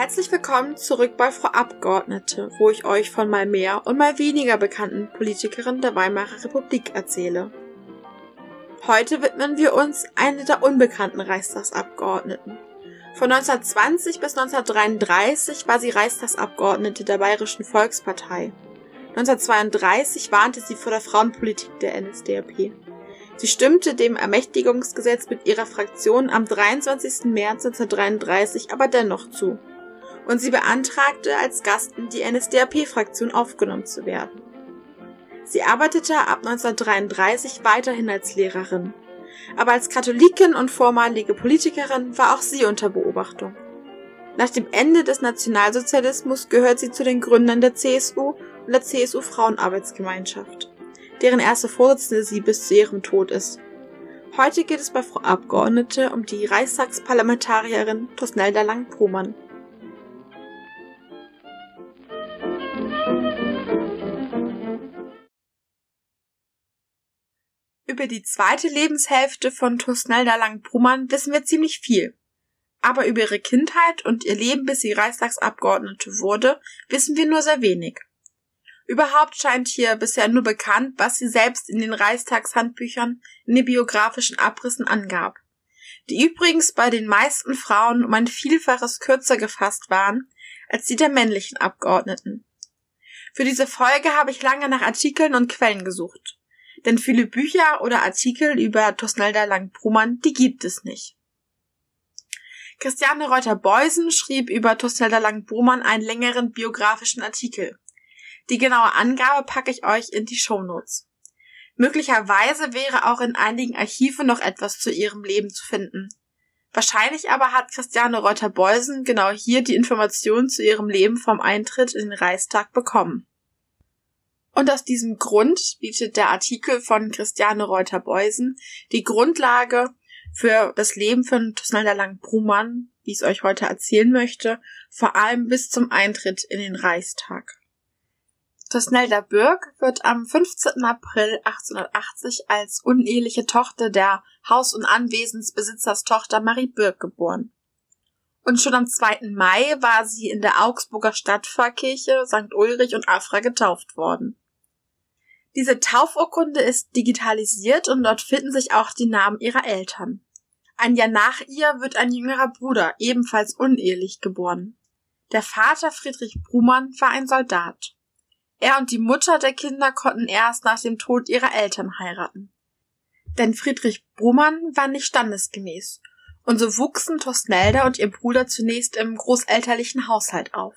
Herzlich willkommen zurück bei Frau Abgeordnete, wo ich euch von mal mehr und mal weniger bekannten Politikerinnen der Weimarer Republik erzähle. Heute widmen wir uns einer der unbekannten Reichstagsabgeordneten. Von 1920 bis 1933 war sie Reichstagsabgeordnete der Bayerischen Volkspartei. 1932 warnte sie vor der Frauenpolitik der NSDAP. Sie stimmte dem Ermächtigungsgesetz mit ihrer Fraktion am 23. März 1933 aber dennoch zu. Und sie beantragte, als Gast in die NSDAP-Fraktion aufgenommen zu werden. Sie arbeitete ab 1933 weiterhin als Lehrerin. Aber als Katholikin und vormalige Politikerin war auch sie unter Beobachtung. Nach dem Ende des Nationalsozialismus gehört sie zu den Gründern der CSU und der CSU Frauenarbeitsgemeinschaft, deren erste Vorsitzende sie bis zu ihrem Tod ist. Heute geht es bei Frau Abgeordnete um die Reichstagsparlamentarierin Tosnelda Lang-Pohmann. Über die zweite Lebenshälfte von Tosnelda Lang-Brummann wissen wir ziemlich viel. Aber über ihre Kindheit und ihr Leben, bis sie Reichstagsabgeordnete wurde, wissen wir nur sehr wenig. Überhaupt scheint hier bisher nur bekannt, was sie selbst in den Reichstagshandbüchern in den biografischen Abrissen angab, die übrigens bei den meisten Frauen um ein Vielfaches kürzer gefasst waren als die der männlichen Abgeordneten. Für diese Folge habe ich lange nach Artikeln und Quellen gesucht denn viele Bücher oder Artikel über Tosnelda Lang-Brumann, die gibt es nicht. Christiane Reuter-Beusen schrieb über Tosnelda Lang-Brumann einen längeren biografischen Artikel. Die genaue Angabe packe ich euch in die Shownotes. Möglicherweise wäre auch in einigen Archiven noch etwas zu ihrem Leben zu finden. Wahrscheinlich aber hat Christiane Reuter-Beusen genau hier die Informationen zu ihrem Leben vom Eintritt in den Reichstag bekommen. Und aus diesem Grund bietet der Artikel von Christiane Reuter-Beusen die Grundlage für das Leben von Tosnelda Lang-Brumann, wie ich es euch heute erzählen möchte, vor allem bis zum Eintritt in den Reichstag. Tosnelda Bürg wird am 15. April 1880 als uneheliche Tochter der Haus- und Anwesensbesitzerstochter Marie Bürg geboren. Und schon am 2. Mai war sie in der Augsburger Stadtpfarrkirche St. Ulrich und Afra getauft worden. Diese Taufurkunde ist digitalisiert und dort finden sich auch die Namen ihrer Eltern. Ein Jahr nach ihr wird ein jüngerer Bruder, ebenfalls unehelich, geboren. Der Vater Friedrich Brumann war ein Soldat. Er und die Mutter der Kinder konnten erst nach dem Tod ihrer Eltern heiraten. Denn Friedrich Brumann war nicht standesgemäß, und so wuchsen Tosnelda und ihr Bruder zunächst im großelterlichen Haushalt auf.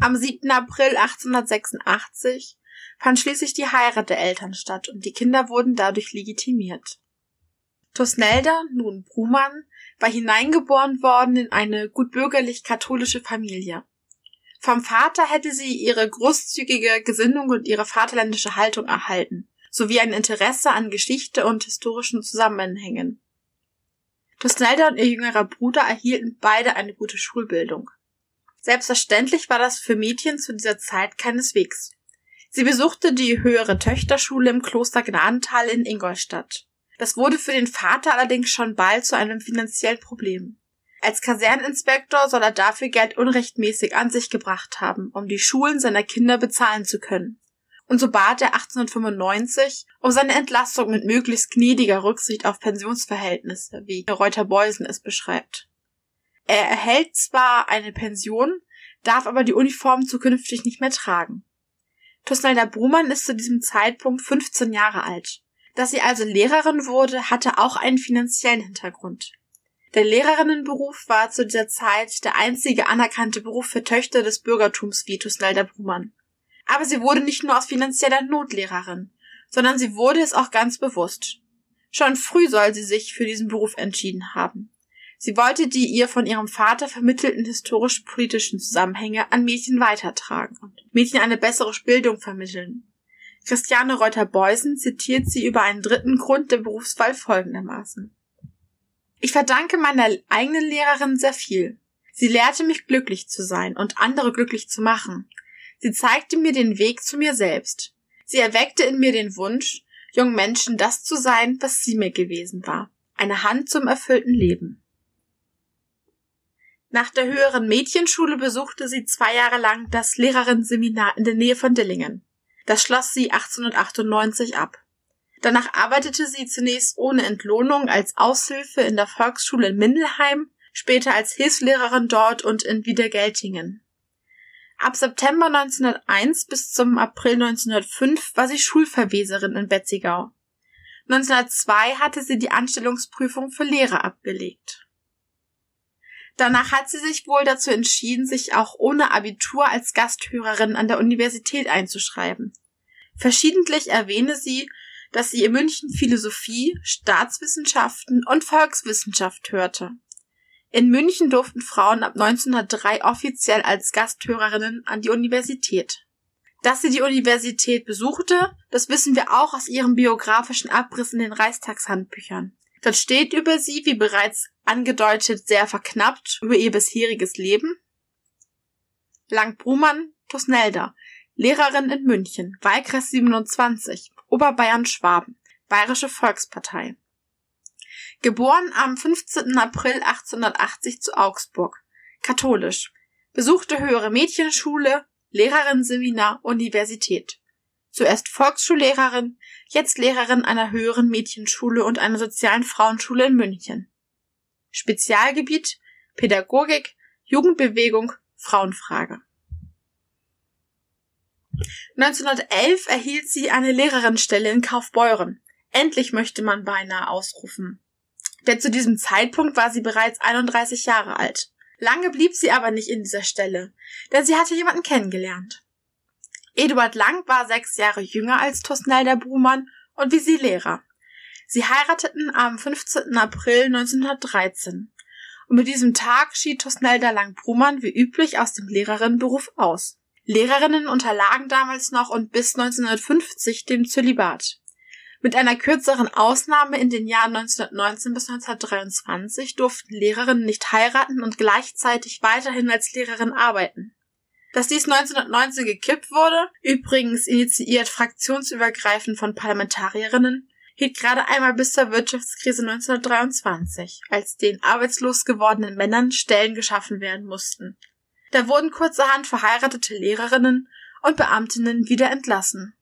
Am 7. April 1886 fand schließlich die Heirat der Eltern statt und die Kinder wurden dadurch legitimiert. Tosnelda, nun Brumann, war hineingeboren worden in eine gutbürgerlich-katholische Familie. Vom Vater hätte sie ihre großzügige Gesinnung und ihre vaterländische Haltung erhalten, sowie ein Interesse an Geschichte und historischen Zusammenhängen. Tosnelda und ihr jüngerer Bruder erhielten beide eine gute Schulbildung. Selbstverständlich war das für Mädchen zu dieser Zeit keineswegs. Sie besuchte die höhere Töchterschule im Kloster Gnadental in Ingolstadt. Das wurde für den Vater allerdings schon bald zu einem finanziellen Problem. Als Kaserninspektor soll er dafür Geld unrechtmäßig an sich gebracht haben, um die Schulen seiner Kinder bezahlen zu können. Und so bat er 1895 um seine Entlassung mit möglichst gnädiger Rücksicht auf Pensionsverhältnisse, wie Reuter Beusen es beschreibt. Er erhält zwar eine Pension, darf aber die Uniform zukünftig nicht mehr tragen. Tusnelda Brumann ist zu diesem Zeitpunkt 15 Jahre alt. Dass sie also Lehrerin wurde, hatte auch einen finanziellen Hintergrund. Der Lehrerinnenberuf war zu dieser Zeit der einzige anerkannte Beruf für Töchter des Bürgertums wie Tusnelda Brumann. Aber sie wurde nicht nur aus finanzieller Not Lehrerin, sondern sie wurde es auch ganz bewusst. Schon früh soll sie sich für diesen Beruf entschieden haben. Sie wollte die ihr von ihrem Vater vermittelten historisch-politischen Zusammenhänge an Mädchen weitertragen und Mädchen eine bessere Bildung vermitteln. Christiane Reuter-Beusen zitiert sie über einen dritten Grund der Berufswahl folgendermaßen. Ich verdanke meiner eigenen Lehrerin sehr viel. Sie lehrte mich glücklich zu sein und andere glücklich zu machen. Sie zeigte mir den Weg zu mir selbst. Sie erweckte in mir den Wunsch, jungen Menschen das zu sein, was sie mir gewesen war. Eine Hand zum erfüllten Leben. Nach der höheren Mädchenschule besuchte sie zwei Jahre lang das Lehrerinnenseminar in der Nähe von Dillingen. Das schloss sie 1898 ab. Danach arbeitete sie zunächst ohne Entlohnung als Aushilfe in der Volksschule in Mindelheim, später als Hilfslehrerin dort und in Wiedergeltingen. Ab September 1901 bis zum April 1905 war sie Schulverweserin in Wetzigau. 1902 hatte sie die Anstellungsprüfung für Lehrer abgelegt. Danach hat sie sich wohl dazu entschieden, sich auch ohne Abitur als Gasthörerin an der Universität einzuschreiben. Verschiedentlich erwähne sie, dass sie in München Philosophie, Staatswissenschaften und Volkswissenschaft hörte. In München durften Frauen ab 1903 offiziell als Gasthörerinnen an die Universität. Dass sie die Universität besuchte, das wissen wir auch aus ihrem biografischen Abriss in den Reichstagshandbüchern. Dort steht über sie, wie bereits angedeutet, sehr verknappt über ihr bisheriges Leben. Lang-Brumann, Tusnelda, Lehrerin in München, Wahlkreis 27, Oberbayern-Schwaben, Bayerische Volkspartei. Geboren am 15. April 1880 zu Augsburg, katholisch, besuchte höhere Mädchenschule, Lehrerinnenseminar, Universität. Zuerst Volksschullehrerin, jetzt Lehrerin einer höheren Mädchenschule und einer sozialen Frauenschule in München. Spezialgebiet Pädagogik, Jugendbewegung, Frauenfrage. 1911 erhielt sie eine Lehrerinstelle in Kaufbeuren. Endlich möchte man beinahe ausrufen. Denn zu diesem Zeitpunkt war sie bereits 31 Jahre alt. Lange blieb sie aber nicht in dieser Stelle, denn sie hatte jemanden kennengelernt. Eduard Lang war sechs Jahre jünger als Tosnelda Brumann und wie sie Lehrer. Sie heirateten am 15. April 1913. Und mit diesem Tag schied Tosnelda Lang-Brumann wie üblich aus dem Lehrerinnenberuf aus. Lehrerinnen unterlagen damals noch und bis 1950 dem Zölibat. Mit einer kürzeren Ausnahme in den Jahren 1919 bis 1923 durften Lehrerinnen nicht heiraten und gleichzeitig weiterhin als Lehrerin arbeiten. Dass dies 1919 gekippt wurde, übrigens initiiert fraktionsübergreifend von Parlamentarierinnen, hielt gerade einmal bis zur Wirtschaftskrise 1923, als den arbeitslos gewordenen Männern Stellen geschaffen werden mussten. Da wurden kurzerhand verheiratete Lehrerinnen und Beamtinnen wieder entlassen.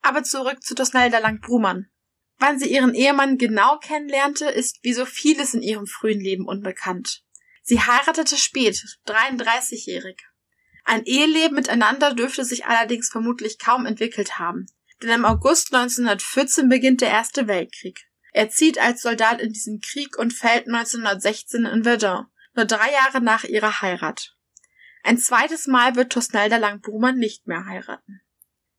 Aber zurück zu Tosnelda Lang-Brumann. Wann sie ihren Ehemann genau kennenlernte, ist wie so vieles in ihrem frühen Leben unbekannt. Sie heiratete spät, 33-jährig. Ein Eheleben miteinander dürfte sich allerdings vermutlich kaum entwickelt haben, denn im August 1914 beginnt der Erste Weltkrieg. Er zieht als Soldat in diesen Krieg und fällt 1916 in Verdun, nur drei Jahre nach ihrer Heirat. Ein zweites Mal wird Tosnelda Lang-Brumann nicht mehr heiraten.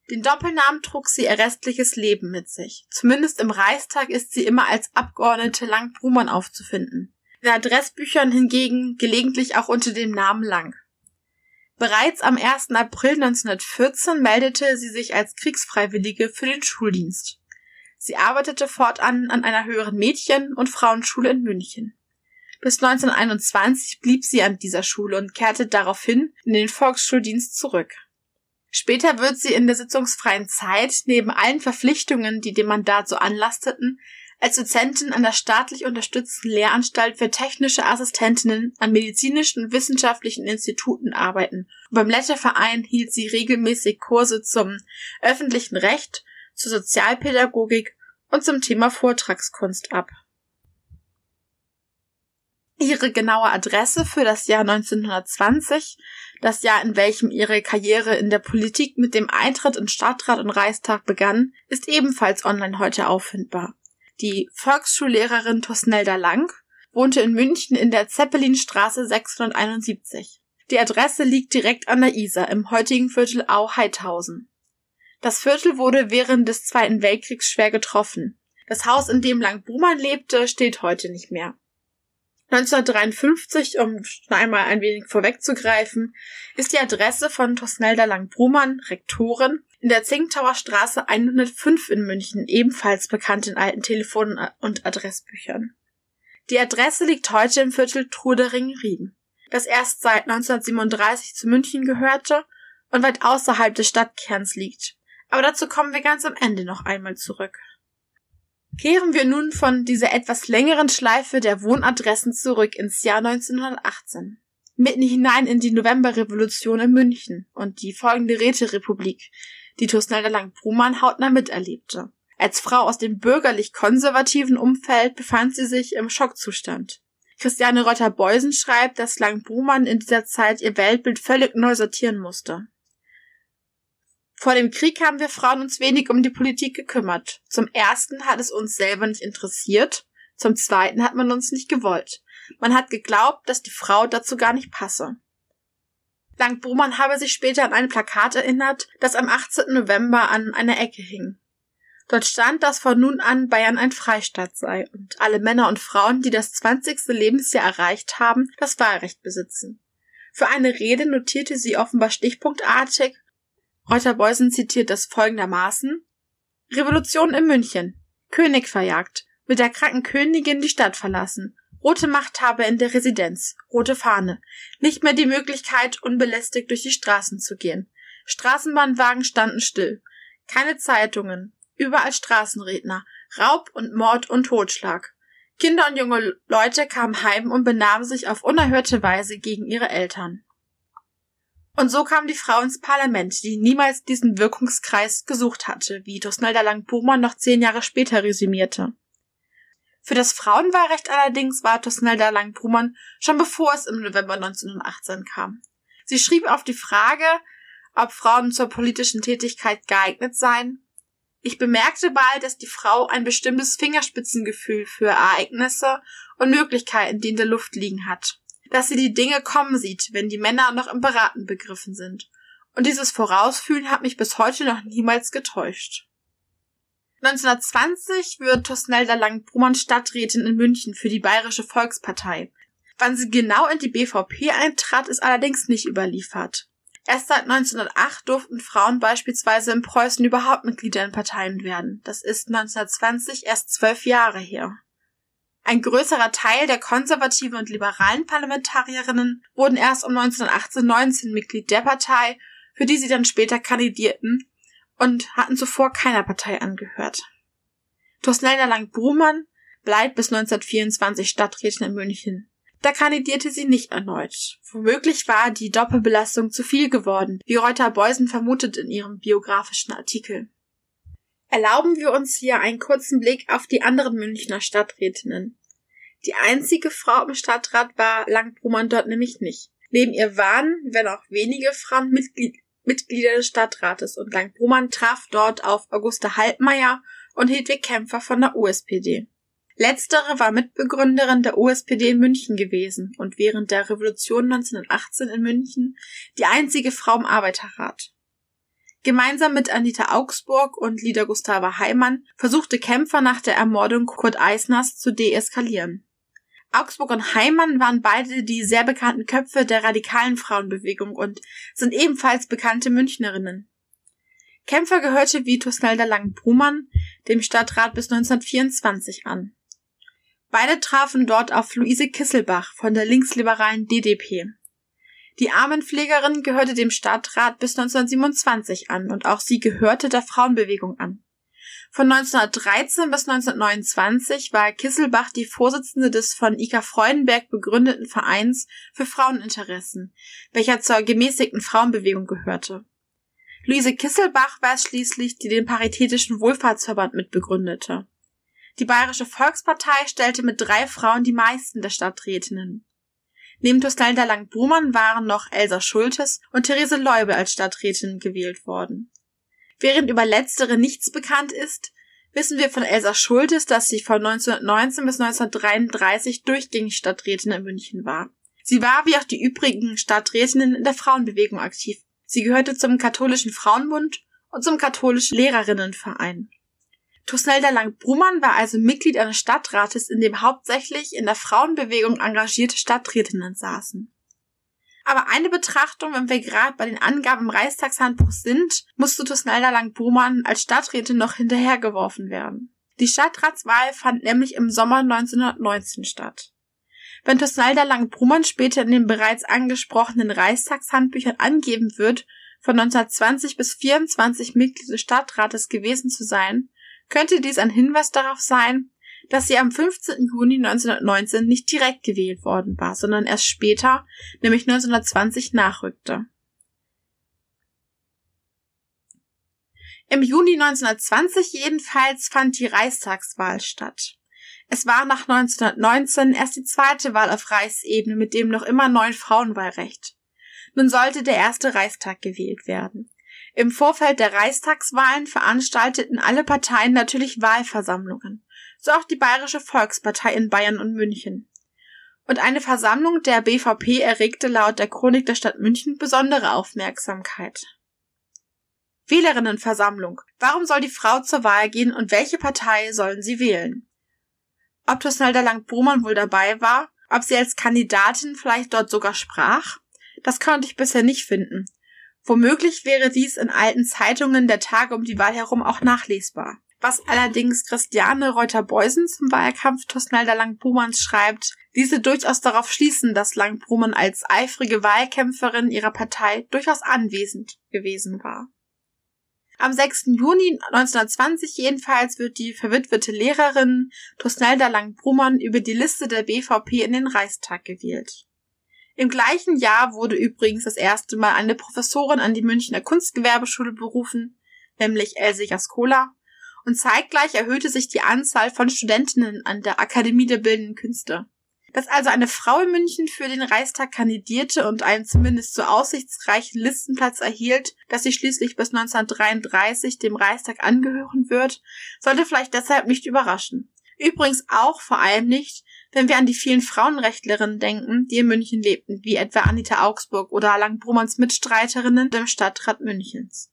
Den Doppelnamen trug sie ihr restliches Leben mit sich. Zumindest im Reichstag ist sie immer als Abgeordnete Lang-Brumann aufzufinden. In Adressbüchern hingegen gelegentlich auch unter dem Namen Lang. Bereits am 1. April 1914 meldete sie sich als Kriegsfreiwillige für den Schuldienst. Sie arbeitete fortan an einer höheren Mädchen- und Frauenschule in München. Bis 1921 blieb sie an dieser Schule und kehrte daraufhin in den Volksschuldienst zurück. Später wird sie in der sitzungsfreien Zeit neben allen Verpflichtungen, die dem Mandat so anlasteten, als Dozentin an der staatlich unterstützten Lehranstalt für technische Assistentinnen an medizinischen und wissenschaftlichen Instituten arbeiten. Und beim Letterverein hielt sie regelmäßig Kurse zum öffentlichen Recht, zur Sozialpädagogik und zum Thema Vortragskunst ab. Ihre genaue Adresse für das Jahr 1920 das Jahr, in welchem ihre Karriere in der Politik mit dem Eintritt in Stadtrat und Reichstag begann, ist ebenfalls online heute auffindbar. Die Volksschullehrerin Tosnelda Lang wohnte in München in der Zeppelinstraße 671. Die Adresse liegt direkt an der Isar im heutigen Viertel Au-Heidhausen. Das Viertel wurde während des Zweiten Weltkriegs schwer getroffen. Das Haus, in dem Lang Brumann lebte, steht heute nicht mehr. 1953, um einmal ein wenig vorwegzugreifen, ist die Adresse von Tosnelda Lang-Brumann, Rektorin, in der Zinktower Straße 105 in München, ebenfalls bekannt in alten Telefon- und Adressbüchern. Die Adresse liegt heute im Viertel Trudering-Rieden, das erst seit 1937 zu München gehörte und weit außerhalb des Stadtkerns liegt. Aber dazu kommen wir ganz am Ende noch einmal zurück. Kehren wir nun von dieser etwas längeren Schleife der Wohnadressen zurück ins Jahr 1918. Mitten hinein in die Novemberrevolution in München und die folgende Räterepublik, die Tusnelda Lang-Brumann hautnah miterlebte. Als Frau aus dem bürgerlich-konservativen Umfeld befand sie sich im Schockzustand. Christiane Reuter-Beusen schreibt, dass Lang-Brumann in dieser Zeit ihr Weltbild völlig neu sortieren musste. Vor dem Krieg haben wir Frauen uns wenig um die Politik gekümmert. Zum ersten hat es uns selber nicht interessiert, zum zweiten hat man uns nicht gewollt. Man hat geglaubt, dass die Frau dazu gar nicht passe. Lang Brumann habe sich später an ein Plakat erinnert, das am 18. November an einer Ecke hing. Dort stand, dass von nun an Bayern ein Freistaat sei und alle Männer und Frauen, die das 20. Lebensjahr erreicht haben, das Wahlrecht besitzen. Für eine Rede notierte sie offenbar stichpunktartig Reuter-Beusen zitiert das folgendermaßen Revolution in München. König verjagt. Mit der kranken Königin die Stadt verlassen. Rote Machthaber in der Residenz. Rote Fahne. Nicht mehr die Möglichkeit, unbelästigt durch die Straßen zu gehen. Straßenbahnwagen standen still. Keine Zeitungen. Überall Straßenredner. Raub und Mord und Totschlag. Kinder und junge Leute kamen heim und benahmen sich auf unerhörte Weise gegen ihre Eltern. Und so kam die Frau ins Parlament, die niemals diesen Wirkungskreis gesucht hatte, wie Dosnelda Lang-Burmann noch zehn Jahre später resümierte. Für das Frauenwahlrecht allerdings war Tosnelda Lang-Brumann schon bevor es im November 1918 kam. Sie schrieb auf die Frage, ob Frauen zur politischen Tätigkeit geeignet seien. Ich bemerkte bald, dass die Frau ein bestimmtes Fingerspitzengefühl für Ereignisse und Möglichkeiten, die in der Luft liegen hat dass sie die Dinge kommen sieht, wenn die Männer noch im Beraten begriffen sind. Und dieses Vorausfühlen hat mich bis heute noch niemals getäuscht. 1920 wird Tosnelda Lang-Brumann Stadträtin in München für die Bayerische Volkspartei. Wann sie genau in die BVP eintrat, ist allerdings nicht überliefert. Erst seit 1908 durften Frauen beispielsweise in Preußen überhaupt Mitglieder in Parteien werden. Das ist 1920 erst zwölf Jahre her. Ein größerer Teil der konservativen und liberalen Parlamentarierinnen wurden erst um 1918-19 Mitglied der Partei, für die sie dann später kandidierten und hatten zuvor keiner Partei angehört. Tosnelda Lang-Brumann bleibt bis 1924 Stadträtin in München. Da kandidierte sie nicht erneut. Womöglich war die Doppelbelastung zu viel geworden, wie Reuter Beusen vermutet in ihrem biografischen Artikel. Erlauben wir uns hier einen kurzen Blick auf die anderen Münchner Stadträtinnen. Die einzige Frau im Stadtrat war Langbrumann dort nämlich nicht. Neben ihr waren, wenn auch wenige Frauen, Mitglied, Mitglieder des Stadtrates und Langbrumann traf dort auf Auguste Halbmeier und Hedwig Kämpfer von der USPD. Letztere war Mitbegründerin der USPD in München gewesen und während der Revolution 1918 in München die einzige Frau im Arbeiterrat. Gemeinsam mit Anita Augsburg und Lieder Gustava Heimann versuchte Kämpfer nach der Ermordung Kurt Eisners zu deeskalieren. Augsburg und Heimann waren beide die sehr bekannten Köpfe der radikalen Frauenbewegung und sind ebenfalls bekannte Münchnerinnen. Kämpfer gehörte wie Tusnelda Lang-Brumann dem Stadtrat bis 1924 an. Beide trafen dort auf Luise Kisselbach von der linksliberalen DDP. Die Armenpflegerin gehörte dem Stadtrat bis 1927 an und auch sie gehörte der Frauenbewegung an. Von 1913 bis 1929 war Kisselbach die Vorsitzende des von Ika Freudenberg begründeten Vereins für Fraueninteressen, welcher zur gemäßigten Frauenbewegung gehörte. Luise Kisselbach war es schließlich, die den Paritätischen Wohlfahrtsverband mitbegründete. Die Bayerische Volkspartei stellte mit drei Frauen die meisten der Stadträtinnen. Neben Tostalda Lang-Brumann waren noch Elsa Schultes und Therese Leube als Stadträtin gewählt worden. Während über letztere nichts bekannt ist, wissen wir von Elsa Schultes, dass sie von 1919 bis 1933 durchgängig Stadträtin in München war. Sie war wie auch die übrigen Stadträtinnen in der Frauenbewegung aktiv. Sie gehörte zum katholischen Frauenbund und zum katholischen Lehrerinnenverein. Tusnelda Lang-Brumann war also Mitglied eines Stadtrates, in dem hauptsächlich in der Frauenbewegung engagierte Stadträtinnen saßen. Aber eine Betrachtung, wenn wir gerade bei den Angaben im Reichstagshandbuch sind, musste Tusnelda Lang-Brumann als Stadträtin noch hinterhergeworfen werden. Die Stadtratswahl fand nämlich im Sommer 1919 statt. Wenn Tusnelda Lang-Brumann später in den bereits angesprochenen Reichstagshandbüchern angeben wird, von 1920 bis 24 Mitglied des Stadtrates gewesen zu sein, könnte dies ein Hinweis darauf sein, dass sie am 15. Juni 1919 nicht direkt gewählt worden war, sondern erst später, nämlich 1920, nachrückte. Im Juni 1920 jedenfalls fand die Reichstagswahl statt. Es war nach 1919 erst die zweite Wahl auf Reichsebene mit dem noch immer neuen Frauenwahlrecht. Nun sollte der erste Reichstag gewählt werden. Im Vorfeld der Reichstagswahlen veranstalteten alle Parteien natürlich Wahlversammlungen, so auch die Bayerische Volkspartei in Bayern und München. Und eine Versammlung der BVP erregte laut der Chronik der Stadt München besondere Aufmerksamkeit. Wählerinnenversammlung. Warum soll die Frau zur Wahl gehen und welche Partei sollen sie wählen? Ob Tusnelda Lang-Brumann wohl dabei war, ob sie als Kandidatin vielleicht dort sogar sprach, das konnte ich bisher nicht finden. Womöglich wäre dies in alten Zeitungen der Tage um die Wahl herum auch nachlesbar. Was allerdings Christiane Reuter-Beusen zum Wahlkampf Tusnelda Lang-Brumanns schreibt, diese durchaus darauf schließen, dass Lang-Brumann als eifrige Wahlkämpferin ihrer Partei durchaus anwesend gewesen war. Am 6. Juni 1920 jedenfalls wird die verwitwete Lehrerin Tusnelda Lang-Brummann über die Liste der BVP in den Reichstag gewählt. Im gleichen Jahr wurde übrigens das erste Mal eine Professorin an die Münchner Kunstgewerbeschule berufen, nämlich Else Jaskola, und zeitgleich erhöhte sich die Anzahl von Studentinnen an der Akademie der Bildenden Künste. Dass also eine Frau in München für den Reichstag kandidierte und einen zumindest so aussichtsreichen Listenplatz erhielt, dass sie schließlich bis 1933 dem Reichstag angehören wird, sollte vielleicht deshalb nicht überraschen. Übrigens auch vor allem nicht, wenn wir an die vielen Frauenrechtlerinnen denken, die in München lebten, wie etwa Anita Augsburg oder Langbrummanns Mitstreiterinnen im Stadtrat Münchens.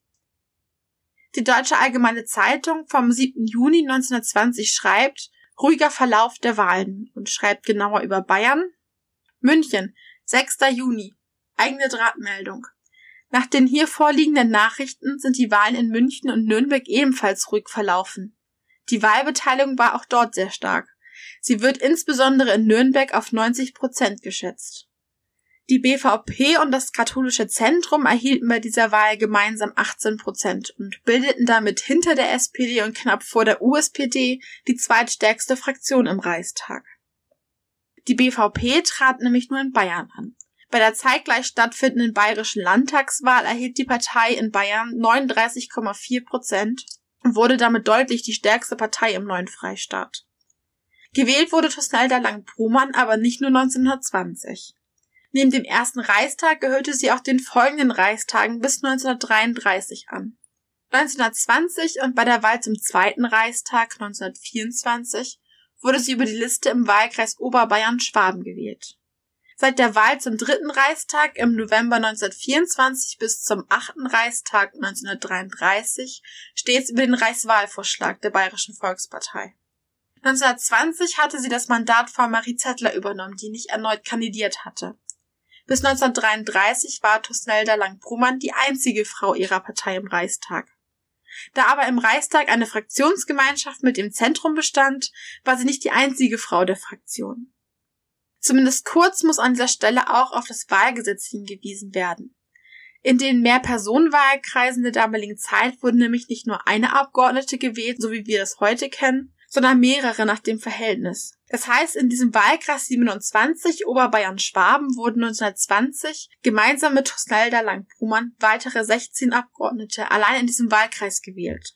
Die Deutsche Allgemeine Zeitung vom 7. Juni 1920 schreibt, Ruhiger Verlauf der Wahlen und schreibt genauer über Bayern. München, 6. Juni. Eigene Drahtmeldung. Nach den hier vorliegenden Nachrichten sind die Wahlen in München und Nürnberg ebenfalls ruhig verlaufen. Die Wahlbeteiligung war auch dort sehr stark. Sie wird insbesondere in Nürnberg auf 90 Prozent geschätzt. Die BVP und das katholische Zentrum erhielten bei dieser Wahl gemeinsam 18 Prozent und bildeten damit hinter der SPD und knapp vor der USPD die zweitstärkste Fraktion im Reichstag. Die BVP trat nämlich nur in Bayern an. Bei der zeitgleich stattfindenden bayerischen Landtagswahl erhielt die Partei in Bayern 39,4 Prozent und wurde damit deutlich die stärkste Partei im neuen Freistaat. Gewählt wurde Tosnelda Lang-Brumann aber nicht nur 1920. Neben dem ersten Reichstag gehörte sie auch den folgenden Reichstagen bis 1933 an. 1920 und bei der Wahl zum zweiten Reichstag 1924 wurde sie über die Liste im Wahlkreis Oberbayern-Schwaben gewählt. Seit der Wahl zum dritten Reichstag im November 1924 bis zum achten Reichstag 1933 stets über den Reichswahlvorschlag der Bayerischen Volkspartei. 1920 hatte sie das Mandat von Marie Zettler übernommen, die nicht erneut kandidiert hatte. Bis 1933 war Tusnelda Lang-Brumann die einzige Frau ihrer Partei im Reichstag. Da aber im Reichstag eine Fraktionsgemeinschaft mit dem Zentrum bestand, war sie nicht die einzige Frau der Fraktion. Zumindest kurz muss an dieser Stelle auch auf das Wahlgesetz hingewiesen werden. In den Mehrpersonenwahlkreisen der damaligen Zeit wurden nämlich nicht nur eine Abgeordnete gewählt, so wie wir das heute kennen, sondern mehrere nach dem Verhältnis. Das heißt, in diesem Wahlkreis 27 Oberbayern-Schwaben wurden 1920 gemeinsam mit Tosnelda Lang-Brumann weitere 16 Abgeordnete allein in diesem Wahlkreis gewählt.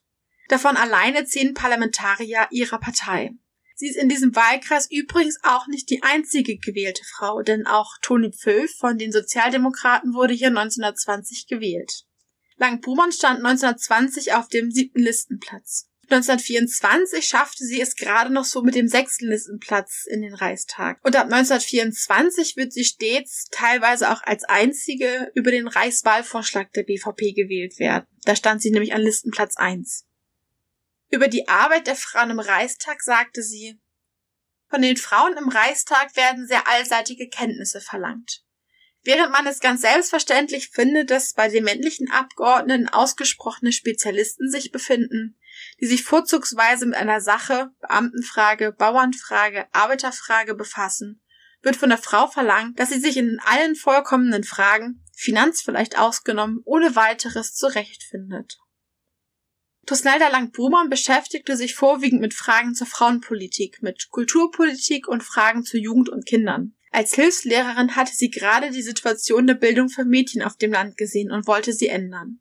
Davon alleine zehn Parlamentarier ihrer Partei. Sie ist in diesem Wahlkreis übrigens auch nicht die einzige gewählte Frau, denn auch Toni Pfülf von den Sozialdemokraten wurde hier 1920 gewählt. Lang-Brumann stand 1920 auf dem siebten Listenplatz. 1924 schaffte sie es gerade noch so mit dem sechsten Listenplatz in den Reichstag. Und ab 1924 wird sie stets teilweise auch als einzige über den Reichswahlvorschlag der BVP gewählt werden. Da stand sie nämlich an Listenplatz 1. Über die Arbeit der Frauen im Reichstag sagte sie, von den Frauen im Reichstag werden sehr allseitige Kenntnisse verlangt. Während man es ganz selbstverständlich findet, dass bei den männlichen Abgeordneten ausgesprochene Spezialisten sich befinden, die sich vorzugsweise mit einer Sache, Beamtenfrage, Bauernfrage, Arbeiterfrage befassen, wird von der Frau verlangt, dass sie sich in allen vollkommenen Fragen, Finanz vielleicht ausgenommen, ohne weiteres zurechtfindet. Tusnelda Lang-Brumann beschäftigte sich vorwiegend mit Fragen zur Frauenpolitik, mit Kulturpolitik und Fragen zu Jugend und Kindern. Als Hilfslehrerin hatte sie gerade die Situation der Bildung für Mädchen auf dem Land gesehen und wollte sie ändern.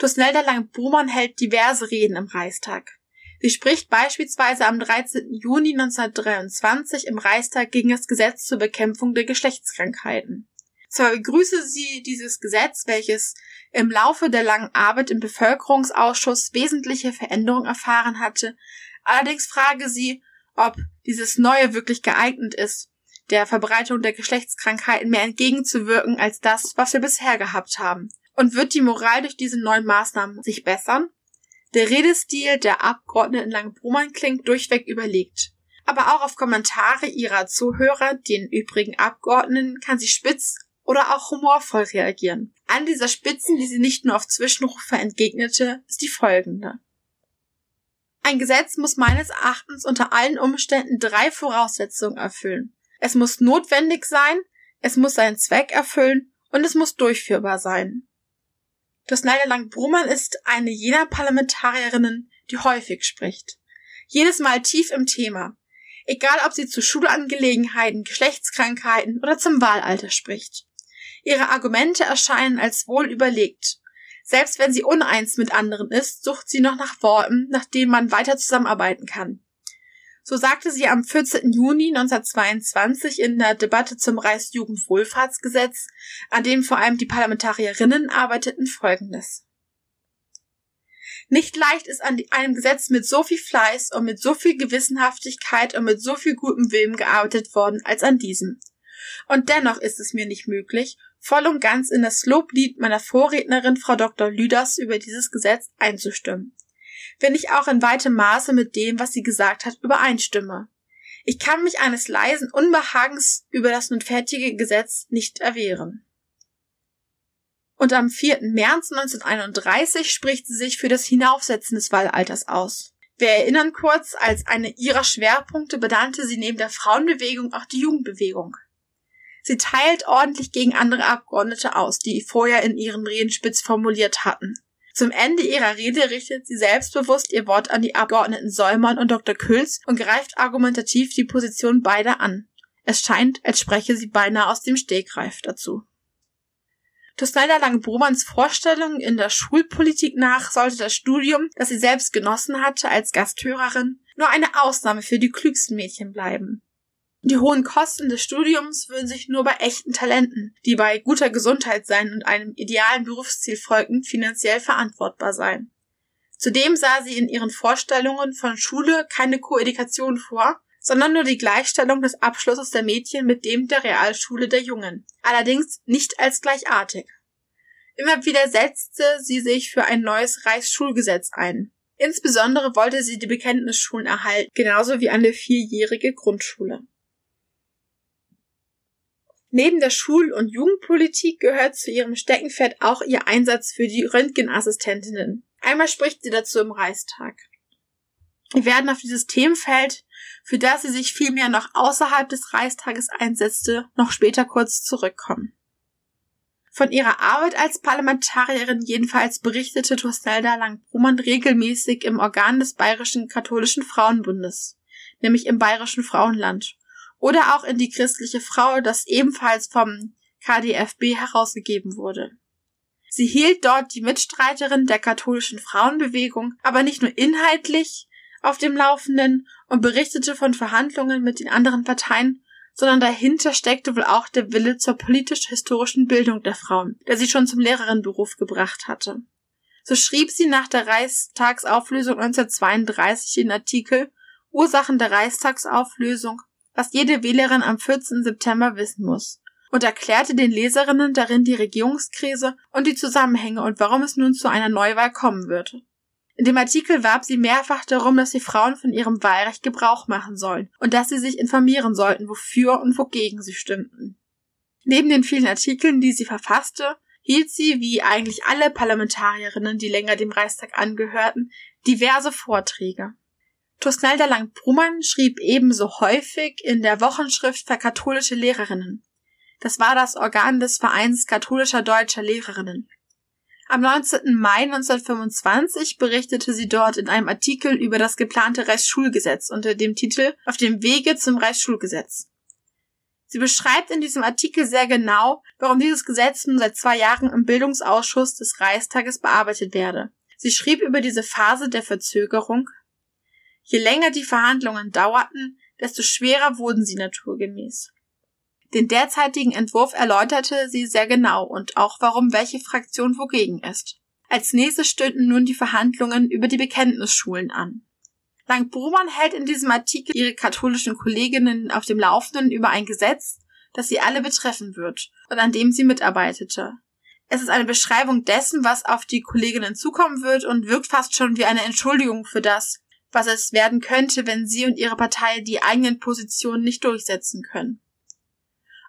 Tusnelda Lang-Brumann hält diverse Reden im Reichstag. Sie spricht beispielsweise am 13. Juni 1923 im Reichstag gegen das Gesetz zur Bekämpfung der Geschlechtskrankheiten. Zwar begrüße sie dieses Gesetz, welches im Laufe der langen Arbeit im Bevölkerungsausschuss wesentliche Veränderungen erfahren hatte, allerdings frage sie, ob dieses Neue wirklich geeignet ist, der Verbreitung der Geschlechtskrankheiten mehr entgegenzuwirken als das, was wir bisher gehabt haben. Und wird die Moral durch diese neuen Maßnahmen sich bessern? Der Redestil der Abgeordneten Lange-Brumann klingt durchweg überlegt. Aber auch auf Kommentare ihrer Zuhörer, den übrigen Abgeordneten, kann sie spitz oder auch humorvoll reagieren. An dieser Spitzen, die sie nicht nur auf Zwischenrufe entgegnete, ist die folgende. Ein Gesetz muss meines Erachtens unter allen Umständen drei Voraussetzungen erfüllen. Es muss notwendig sein, es muss seinen Zweck erfüllen und es muss durchführbar sein. Das Lang Brummann ist eine jener Parlamentarierinnen, die häufig spricht. Jedes Mal tief im Thema. Egal ob sie zu Schulangelegenheiten, Geschlechtskrankheiten oder zum Wahlalter spricht. Ihre Argumente erscheinen als wohl überlegt. Selbst wenn sie uneins mit anderen ist, sucht sie noch nach Worten, nach denen man weiter zusammenarbeiten kann. So sagte sie am 14. Juni 1922 in der Debatte zum Reichsjugendwohlfahrtsgesetz, an dem vor allem die Parlamentarierinnen arbeiteten, folgendes. Nicht leicht ist an einem Gesetz mit so viel Fleiß und mit so viel Gewissenhaftigkeit und mit so viel gutem Willen gearbeitet worden als an diesem. Und dennoch ist es mir nicht möglich, voll und ganz in das Loblied meiner Vorrednerin Frau Dr. Lüders über dieses Gesetz einzustimmen. Wenn ich auch in weitem Maße mit dem, was sie gesagt hat, übereinstimme. Ich kann mich eines leisen Unbehagens über das nun fertige Gesetz nicht erwehren. Und am 4. März 1931 spricht sie sich für das Hinaufsetzen des Wahlalters aus. Wir erinnern kurz, als eine ihrer Schwerpunkte benannte sie neben der Frauenbewegung auch die Jugendbewegung. Sie teilt ordentlich gegen andere Abgeordnete aus, die vorher in ihren Reden spitz formuliert hatten. Zum Ende ihrer Rede richtet sie selbstbewusst ihr Wort an die Abgeordneten Säumann und Dr. Külz und greift argumentativ die Position beider an. Es scheint, als spreche sie beinahe aus dem Stegreif dazu. Tosneider Lange-Brohmanns Vorstellung in der Schulpolitik nach sollte das Studium, das sie selbst genossen hatte als Gasthörerin, nur eine Ausnahme für die klügsten Mädchen bleiben. Die hohen Kosten des Studiums würden sich nur bei echten Talenten, die bei guter Gesundheit sein und einem idealen Berufsziel folgten, finanziell verantwortbar sein. Zudem sah sie in ihren Vorstellungen von Schule keine Koedikation vor, sondern nur die Gleichstellung des Abschlusses der Mädchen mit dem der Realschule der Jungen, allerdings nicht als gleichartig. Immer wieder setzte sie sich für ein neues Reichsschulgesetz ein. Insbesondere wollte sie die Bekenntnisschulen erhalten, genauso wie eine vierjährige Grundschule. Neben der Schul- und Jugendpolitik gehört zu ihrem Steckenpferd auch ihr Einsatz für die Röntgenassistentinnen. Einmal spricht sie dazu im Reichstag. Wir werden auf dieses Themenfeld, für das sie sich vielmehr noch außerhalb des Reichstages einsetzte, noch später kurz zurückkommen. Von ihrer Arbeit als Parlamentarierin jedenfalls berichtete Tostelda Lang-Brumann regelmäßig im Organ des Bayerischen Katholischen Frauenbundes, nämlich im Bayerischen Frauenland oder auch in die christliche Frau, das ebenfalls vom KDFB herausgegeben wurde. Sie hielt dort die Mitstreiterin der katholischen Frauenbewegung, aber nicht nur inhaltlich auf dem Laufenden und berichtete von Verhandlungen mit den anderen Parteien, sondern dahinter steckte wohl auch der Wille zur politisch-historischen Bildung der Frauen, der sie schon zum Lehrerinnenberuf gebracht hatte. So schrieb sie nach der Reichstagsauflösung 1932 den Artikel Ursachen der Reichstagsauflösung was jede Wählerin am 14. September wissen muss und erklärte den Leserinnen darin die Regierungskrise und die Zusammenhänge und warum es nun zu einer Neuwahl kommen wird. In dem Artikel warb sie mehrfach darum, dass die Frauen von ihrem Wahlrecht Gebrauch machen sollen und dass sie sich informieren sollten, wofür und wogegen sie stimmten. Neben den vielen Artikeln, die sie verfasste, hielt sie, wie eigentlich alle Parlamentarierinnen, die länger dem Reichstag angehörten, diverse Vorträge. Tusnelda Lang-Brummann schrieb ebenso häufig in der Wochenschrift für katholische Lehrerinnen. Das war das Organ des Vereins katholischer deutscher Lehrerinnen. Am 19. Mai 1925 berichtete sie dort in einem Artikel über das geplante Reichsschulgesetz unter dem Titel Auf dem Wege zum Reichsschulgesetz. Sie beschreibt in diesem Artikel sehr genau, warum dieses Gesetz nun seit zwei Jahren im Bildungsausschuss des Reichstages bearbeitet werde. Sie schrieb über diese Phase der Verzögerung Je länger die Verhandlungen dauerten, desto schwerer wurden sie naturgemäß. Den derzeitigen Entwurf erläuterte sie sehr genau und auch warum welche Fraktion wogegen ist. Als nächstes stünden nun die Verhandlungen über die Bekenntnisschulen an. Lang Brumann hält in diesem Artikel ihre katholischen Kolleginnen auf dem Laufenden über ein Gesetz, das sie alle betreffen wird und an dem sie mitarbeitete. Es ist eine Beschreibung dessen, was auf die Kolleginnen zukommen wird und wirkt fast schon wie eine Entschuldigung für das, was es werden könnte, wenn sie und ihre Partei die eigenen Positionen nicht durchsetzen können.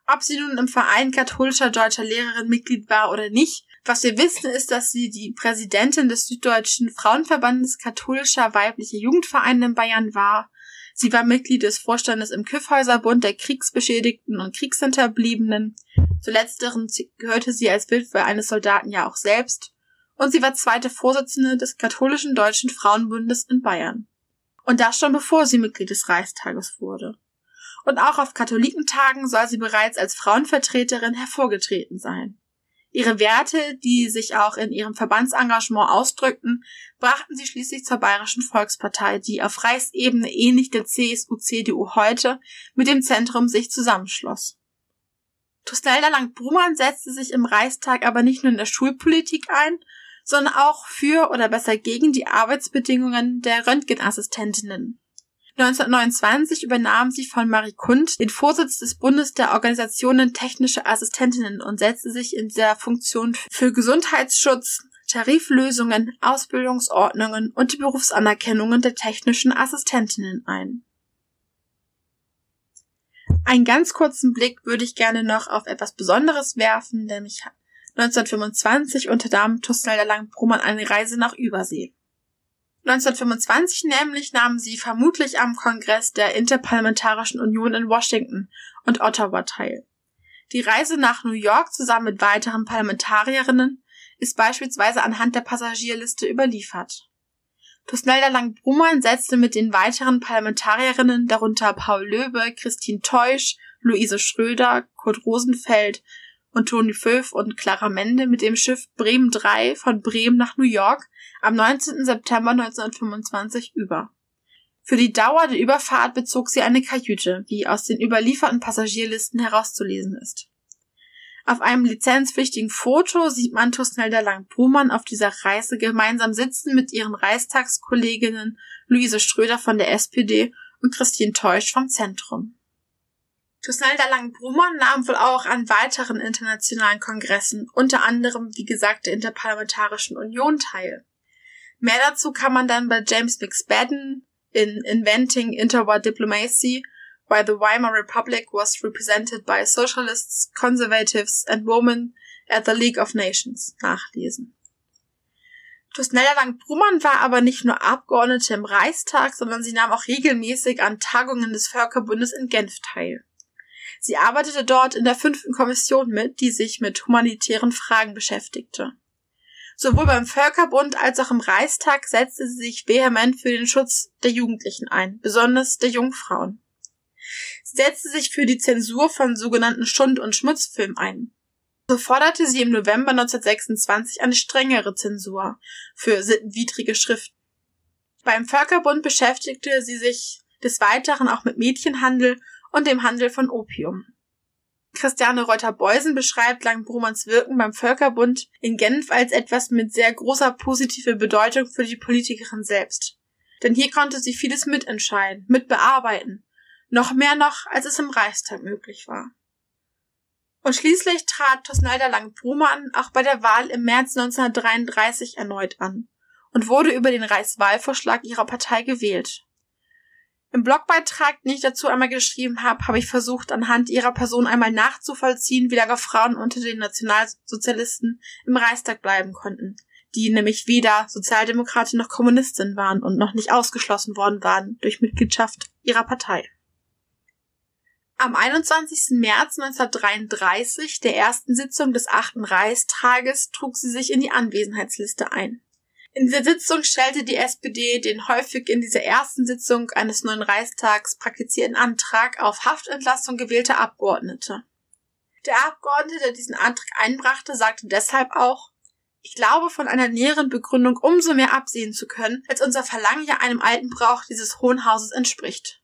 Ob sie nun im Verein katholischer deutscher Lehrerin Mitglied war oder nicht, was wir wissen, ist, dass sie die Präsidentin des Süddeutschen Frauenverbandes katholischer weiblicher Jugendvereine in Bayern war. Sie war Mitglied des Vorstandes im Kyffhäuserbund der Kriegsbeschädigten und Kriegshinterbliebenen. Zu letzteren gehörte sie als Witwe eines Soldaten ja auch selbst. Und sie war zweite Vorsitzende des katholischen Deutschen Frauenbundes in Bayern. Und das schon bevor sie Mitglied des Reichstages wurde. Und auch auf Katholikentagen soll sie bereits als Frauenvertreterin hervorgetreten sein. Ihre Werte, die sich auch in ihrem Verbandsengagement ausdrückten, brachten sie schließlich zur Bayerischen Volkspartei, die auf Reichsebene ähnlich der CSU-CDU heute mit dem Zentrum sich zusammenschloss. Tusnelda Lang-Brumann setzte sich im Reichstag aber nicht nur in der Schulpolitik ein, sondern auch für oder besser gegen die Arbeitsbedingungen der Röntgenassistentinnen. 1929 übernahm sie von Marie Kund den Vorsitz des Bundes der Organisationen Technische Assistentinnen und setzte sich in dieser Funktion für Gesundheitsschutz, Tariflösungen, Ausbildungsordnungen und die Berufsanerkennungen der technischen Assistentinnen ein. Einen ganz kurzen Blick würde ich gerne noch auf etwas Besonderes werfen, nämlich 1925 unternahm Tusnelda Lang-Brumann eine Reise nach Übersee. 1925 nämlich nahmen sie vermutlich am Kongress der Interparlamentarischen Union in Washington und Ottawa teil. Die Reise nach New York zusammen mit weiteren Parlamentarierinnen ist beispielsweise anhand der Passagierliste überliefert. Tusnelda Lang-Brumann setzte mit den weiteren Parlamentarierinnen, darunter Paul Löbe, Christine Teusch, Luise Schröder, Kurt Rosenfeld, und Toni Föf und Clara Mende mit dem Schiff Bremen 3 von Bremen nach New York am 19. September 1925 über. Für die Dauer der Überfahrt bezog sie eine Kajüte, wie aus den überlieferten Passagierlisten herauszulesen ist. Auf einem lizenzpflichtigen Foto sieht man Tusnelda Lang-Brumann auf dieser Reise gemeinsam sitzen mit ihren Reichstagskolleginnen Luise Schröder von der SPD und Christine Teusch vom Zentrum. Tusnelda Lang-Brummer nahm wohl auch an weiteren internationalen Kongressen, unter anderem, wie gesagt, der Interparlamentarischen Union teil. Mehr dazu kann man dann bei James McSpadden in Inventing Interwar Diplomacy, why the Weimar Republic was represented by Socialists, Conservatives and Women at the League of Nations nachlesen. Tusnelda Lang-Brummann war aber nicht nur Abgeordnete im Reichstag, sondern sie nahm auch regelmäßig an Tagungen des Völkerbundes in Genf teil. Sie arbeitete dort in der fünften Kommission mit, die sich mit humanitären Fragen beschäftigte. Sowohl beim Völkerbund als auch im Reichstag setzte sie sich vehement für den Schutz der Jugendlichen ein, besonders der Jungfrauen. Sie setzte sich für die Zensur von sogenannten Schund- und Schmutzfilmen ein. So forderte sie im November 1926 eine strengere Zensur für sittenwidrige Schriften. Beim Völkerbund beschäftigte sie sich des Weiteren auch mit Mädchenhandel und dem Handel von Opium. Christiane Reuter-Beusen beschreibt Langbrumanns Wirken beim Völkerbund in Genf als etwas mit sehr großer positiver Bedeutung für die Politikerin selbst. Denn hier konnte sie vieles mitentscheiden, mitbearbeiten. Noch mehr noch, als es im Reichstag möglich war. Und schließlich trat Tosnalda Lang-Brumann auch bei der Wahl im März 1933 erneut an und wurde über den Reichswahlvorschlag ihrer Partei gewählt. Im Blogbeitrag, den ich dazu einmal geschrieben habe, habe ich versucht, anhand ihrer Person einmal nachzuvollziehen, wie lange Frauen unter den Nationalsozialisten im Reichstag bleiben konnten, die nämlich weder Sozialdemokratin noch Kommunistin waren und noch nicht ausgeschlossen worden waren durch Mitgliedschaft ihrer Partei. Am 21. März 1933, der ersten Sitzung des achten Reichstages, trug sie sich in die Anwesenheitsliste ein. In dieser Sitzung stellte die SPD den häufig in dieser ersten Sitzung eines neuen Reichstags praktizierten Antrag auf Haftentlassung gewählter Abgeordnete. Der Abgeordnete, der diesen Antrag einbrachte, sagte deshalb auch, ich glaube, von einer näheren Begründung umso mehr absehen zu können, als unser Verlangen ja einem alten Brauch dieses Hohen Hauses entspricht.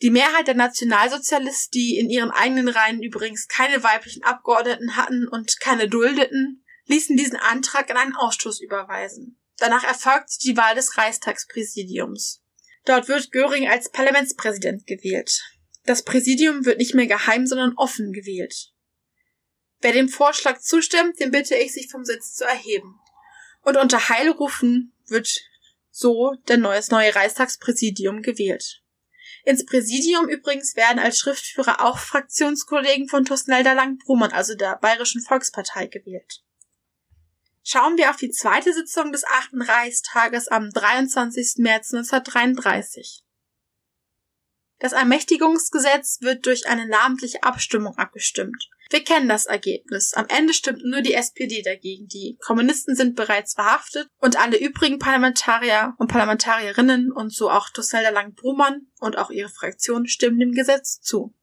Die Mehrheit der Nationalsozialisten, die in ihren eigenen Reihen übrigens keine weiblichen Abgeordneten hatten und keine duldeten, ließen diesen Antrag in einen Ausschuss überweisen. Danach erfolgte die Wahl des Reichstagspräsidiums. Dort wird Göring als Parlamentspräsident gewählt. Das Präsidium wird nicht mehr geheim, sondern offen gewählt. Wer dem Vorschlag zustimmt, den bitte ich, sich vom Sitz zu erheben. Und unter Heilrufen wird so der neues neue Reichstagspräsidium gewählt. Ins Präsidium übrigens werden als Schriftführer auch Fraktionskollegen von Thorsten Lang-Brumann, also der Bayerischen Volkspartei, gewählt. Schauen wir auf die zweite Sitzung des achten Reichstages am 23. März 1933. Das Ermächtigungsgesetz wird durch eine namentliche Abstimmung abgestimmt. Wir kennen das Ergebnis. Am Ende stimmt nur die SPD dagegen. Die Kommunisten sind bereits verhaftet und alle übrigen Parlamentarier und Parlamentarierinnen und so auch Tusselda Lang-Brumann und auch ihre Fraktion stimmen dem Gesetz zu.